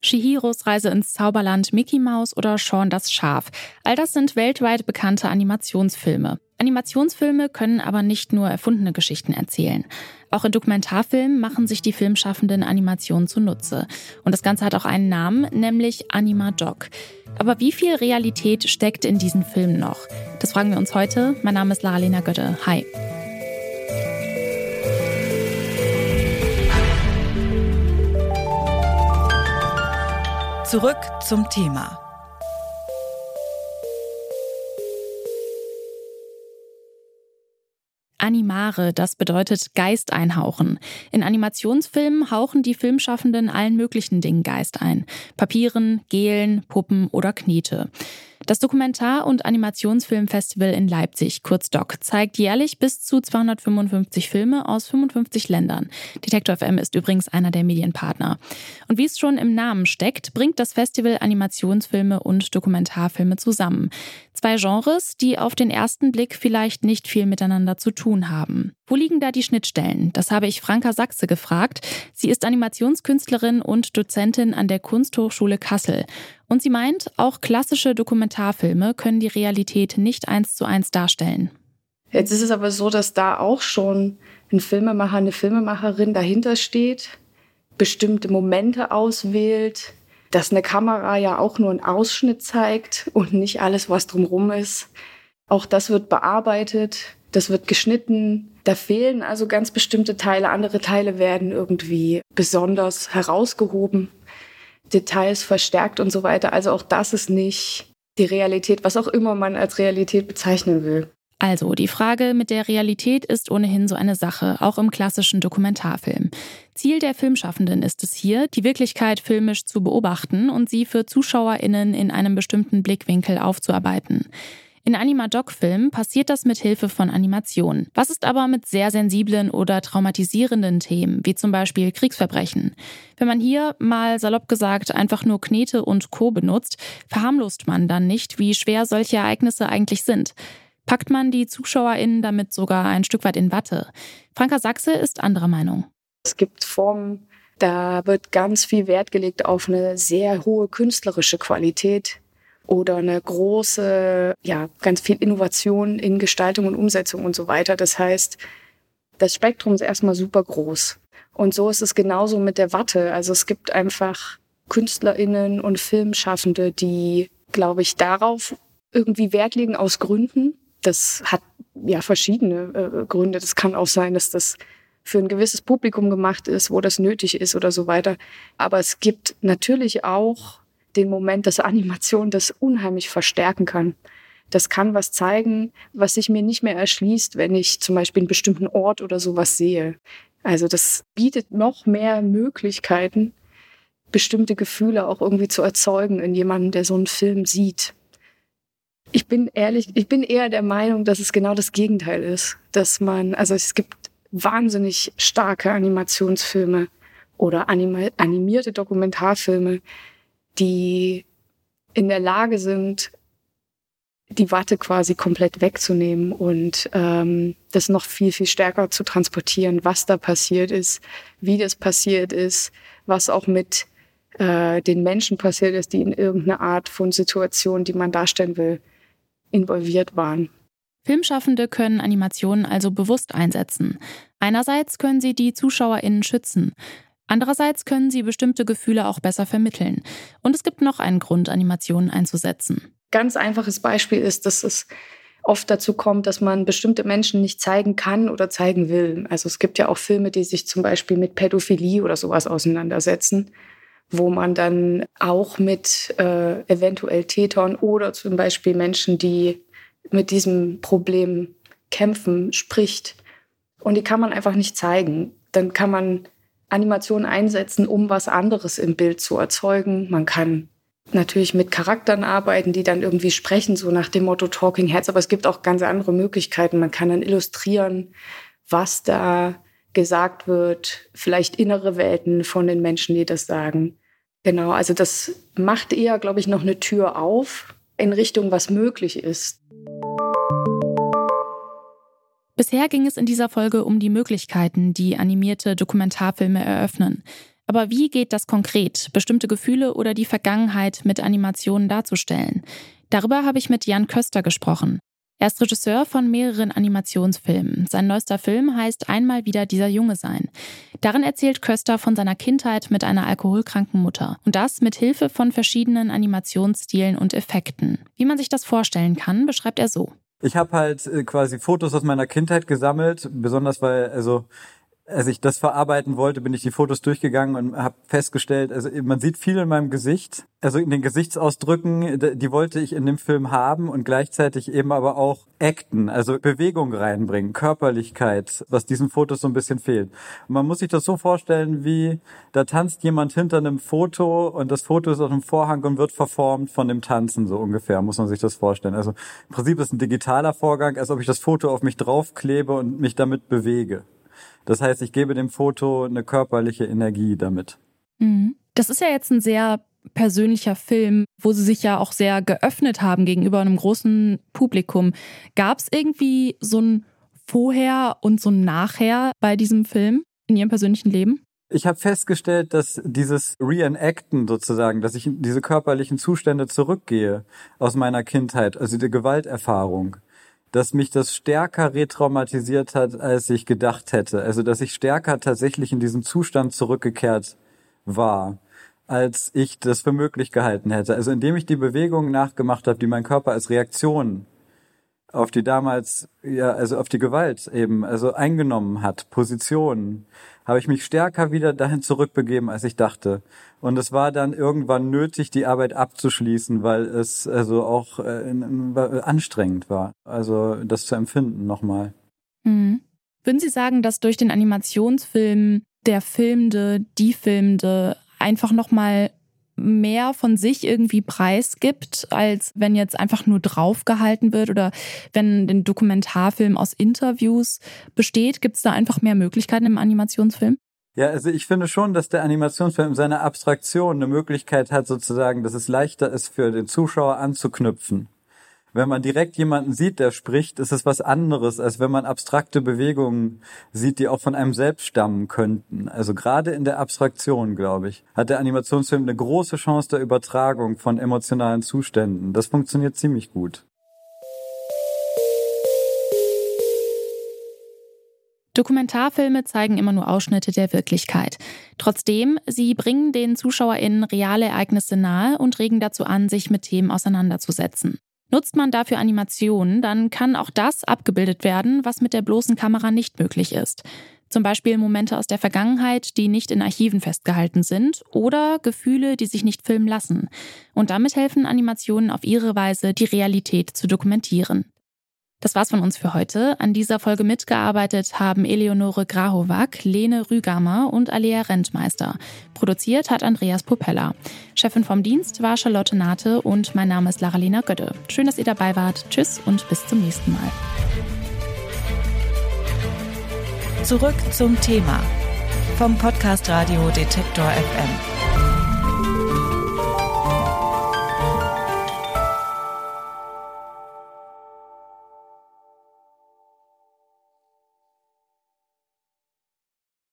Shihiros Reise ins Zauberland, Mickey Mouse oder Sean das Schaf. All das sind weltweit bekannte Animationsfilme. Animationsfilme können aber nicht nur erfundene Geschichten erzählen. Auch in Dokumentarfilmen machen sich die filmschaffenden Animationen zunutze. Und das Ganze hat auch einen Namen, nämlich Anima-Doc. Aber wie viel Realität steckt in diesen Filmen noch? Das fragen wir uns heute. Mein Name ist Lara-Lena Götte. Hi. Zurück zum Thema. Animare, das bedeutet Geist einhauchen. In Animationsfilmen hauchen die Filmschaffenden allen möglichen Dingen Geist ein. Papieren, Gelen, Puppen oder Knete. Das Dokumentar- und Animationsfilmfestival in Leipzig, kurz DOC, zeigt jährlich bis zu 255 Filme aus 55 Ländern. Detektor FM ist übrigens einer der Medienpartner. Und wie es schon im Namen steckt, bringt das Festival Animationsfilme und Dokumentarfilme zusammen. Zwei Genres, die auf den ersten Blick vielleicht nicht viel miteinander zu tun haben. Wo liegen da die Schnittstellen? Das habe ich Franka Sachse gefragt. Sie ist Animationskünstlerin und Dozentin an der Kunsthochschule Kassel. Und sie meint, auch klassische Dokumentarfilme können die Realität nicht eins zu eins darstellen. Jetzt ist es aber so, dass da auch schon ein Filmemacher, eine Filmemacherin dahinter steht, bestimmte Momente auswählt, dass eine Kamera ja auch nur einen Ausschnitt zeigt und nicht alles, was drumherum ist. Auch das wird bearbeitet, das wird geschnitten. Da fehlen also ganz bestimmte Teile. Andere Teile werden irgendwie besonders herausgehoben. Details verstärkt und so weiter. Also auch das ist nicht die Realität, was auch immer man als Realität bezeichnen will. Also, die Frage mit der Realität ist ohnehin so eine Sache, auch im klassischen Dokumentarfilm. Ziel der Filmschaffenden ist es hier, die Wirklichkeit filmisch zu beobachten und sie für ZuschauerInnen in einem bestimmten Blickwinkel aufzuarbeiten. In Anima-Doc-Filmen passiert das mit Hilfe von Animationen. Was ist aber mit sehr sensiblen oder traumatisierenden Themen, wie zum Beispiel Kriegsverbrechen? Wenn man hier mal salopp gesagt einfach nur Knete und Co. benutzt, verharmlost man dann nicht, wie schwer solche Ereignisse eigentlich sind. Packt man die ZuschauerInnen damit sogar ein Stück weit in Watte? Franka Sachse ist anderer Meinung. Es gibt Formen, da wird ganz viel Wert gelegt auf eine sehr hohe künstlerische Qualität oder eine große, ja, ganz viel Innovation in Gestaltung und Umsetzung und so weiter. Das heißt, das Spektrum ist erstmal super groß. Und so ist es genauso mit der Watte. Also es gibt einfach KünstlerInnen und Filmschaffende, die, glaube ich, darauf irgendwie Wert legen aus Gründen. Das hat ja verschiedene äh, Gründe. Das kann auch sein, dass das für ein gewisses Publikum gemacht ist, wo das nötig ist oder so weiter. Aber es gibt natürlich auch den Moment, dass Animation das unheimlich verstärken kann. Das kann was zeigen, was sich mir nicht mehr erschließt, wenn ich zum Beispiel einen bestimmten Ort oder sowas sehe. Also das bietet noch mehr Möglichkeiten, bestimmte Gefühle auch irgendwie zu erzeugen in jemandem, der so einen Film sieht. Ich bin ehrlich, ich bin eher der Meinung, dass es genau das Gegenteil ist, dass man, also es gibt wahnsinnig starke Animationsfilme oder animierte Dokumentarfilme, die in der Lage sind, die Watte quasi komplett wegzunehmen und ähm, das noch viel, viel stärker zu transportieren, was da passiert ist, wie das passiert ist, was auch mit äh, den Menschen passiert ist, die in irgendeiner Art von Situation, die man darstellen will, involviert waren. Filmschaffende können Animationen also bewusst einsetzen. Einerseits können sie die ZuschauerInnen schützen. Andererseits können sie bestimmte Gefühle auch besser vermitteln. Und es gibt noch einen Grund, Animationen einzusetzen. Ganz einfaches Beispiel ist, dass es oft dazu kommt, dass man bestimmte Menschen nicht zeigen kann oder zeigen will. Also es gibt ja auch Filme, die sich zum Beispiel mit Pädophilie oder sowas auseinandersetzen, wo man dann auch mit äh, eventuell Tätern oder zum Beispiel Menschen, die mit diesem Problem kämpfen, spricht. Und die kann man einfach nicht zeigen. Dann kann man Animation einsetzen, um was anderes im Bild zu erzeugen. Man kann natürlich mit Charakteren arbeiten, die dann irgendwie sprechen, so nach dem Motto Talking Heads, aber es gibt auch ganz andere Möglichkeiten. Man kann dann illustrieren, was da gesagt wird, vielleicht innere Welten von den Menschen, die das sagen. Genau, also das macht eher, glaube ich, noch eine Tür auf in Richtung, was möglich ist. Bisher ging es in dieser Folge um die Möglichkeiten, die animierte Dokumentarfilme eröffnen. Aber wie geht das konkret, bestimmte Gefühle oder die Vergangenheit mit Animationen darzustellen? Darüber habe ich mit Jan Köster gesprochen. Er ist Regisseur von mehreren Animationsfilmen. Sein neuester Film heißt Einmal wieder dieser Junge sein. Darin erzählt Köster von seiner Kindheit mit einer alkoholkranken Mutter. Und das mit Hilfe von verschiedenen Animationsstilen und Effekten. Wie man sich das vorstellen kann, beschreibt er so. Ich habe halt äh, quasi Fotos aus meiner Kindheit gesammelt, besonders weil, also als ich das verarbeiten wollte, bin ich die Fotos durchgegangen und habe festgestellt, also man sieht viel in meinem Gesicht, also in den Gesichtsausdrücken, die wollte ich in dem Film haben und gleichzeitig eben aber auch acten, also Bewegung reinbringen, Körperlichkeit, was diesen Fotos so ein bisschen fehlt. Und man muss sich das so vorstellen, wie da tanzt jemand hinter einem Foto und das Foto ist auf dem Vorhang und wird verformt von dem Tanzen, so ungefähr, muss man sich das vorstellen. Also im Prinzip ist ein digitaler Vorgang, als ob ich das Foto auf mich draufklebe und mich damit bewege. Das heißt, ich gebe dem Foto eine körperliche Energie damit. Mhm. Das ist ja jetzt ein sehr persönlicher Film, wo sie sich ja auch sehr geöffnet haben gegenüber einem großen Publikum. Gab es irgendwie so ein Vorher und so ein Nachher bei diesem Film in ihrem persönlichen Leben? Ich habe festgestellt, dass dieses Reenacten sozusagen, dass ich in diese körperlichen Zustände zurückgehe aus meiner Kindheit, also die Gewalterfahrung, dass mich das stärker retraumatisiert hat, als ich gedacht hätte. Also, dass ich stärker tatsächlich in diesen Zustand zurückgekehrt war, als ich das für möglich gehalten hätte. Also, indem ich die Bewegungen nachgemacht habe, die mein Körper als Reaktion auf die damals, ja, also auf die Gewalt eben, also eingenommen hat, Positionen, habe ich mich stärker wieder dahin zurückbegeben, als ich dachte. Und es war dann irgendwann nötig, die Arbeit abzuschließen, weil es also auch äh, anstrengend war, also das zu empfinden nochmal. Mhm. Würden Sie sagen, dass durch den Animationsfilm der Filmende, die Filmende einfach nochmal mehr von sich irgendwie preisgibt, als wenn jetzt einfach nur draufgehalten wird oder wenn ein Dokumentarfilm aus Interviews besteht, gibt es da einfach mehr Möglichkeiten im Animationsfilm? Ja, also ich finde schon, dass der Animationsfilm seine Abstraktion eine Möglichkeit hat, sozusagen, dass es leichter ist für den Zuschauer anzuknüpfen wenn man direkt jemanden sieht, der spricht, ist es was anderes, als wenn man abstrakte Bewegungen sieht, die auch von einem selbst stammen könnten. Also gerade in der Abstraktion, glaube ich, hat der Animationsfilm eine große Chance der Übertragung von emotionalen Zuständen. Das funktioniert ziemlich gut. Dokumentarfilme zeigen immer nur Ausschnitte der Wirklichkeit. Trotzdem, sie bringen den ZuschauerInnen reale Ereignisse nahe und regen dazu an, sich mit Themen auseinanderzusetzen. Nutzt man dafür Animationen, dann kann auch das abgebildet werden, was mit der bloßen Kamera nicht möglich ist. Zum Beispiel Momente aus der Vergangenheit, die nicht in Archiven festgehalten sind oder Gefühle, die sich nicht filmen lassen. Und damit helfen Animationen auf ihre Weise, die Realität zu dokumentieren. Das war's von uns für heute. An dieser Folge mitgearbeitet haben Eleonore Grahovac, Lene Rügamer und Alea Rentmeister. Produziert hat Andreas Popella. Chefin vom Dienst war Charlotte Nate und mein Name ist Laralina Götte. Schön, dass ihr dabei wart. Tschüss und bis zum nächsten Mal. Zurück zum Thema vom Podcast Radio Detektor FM.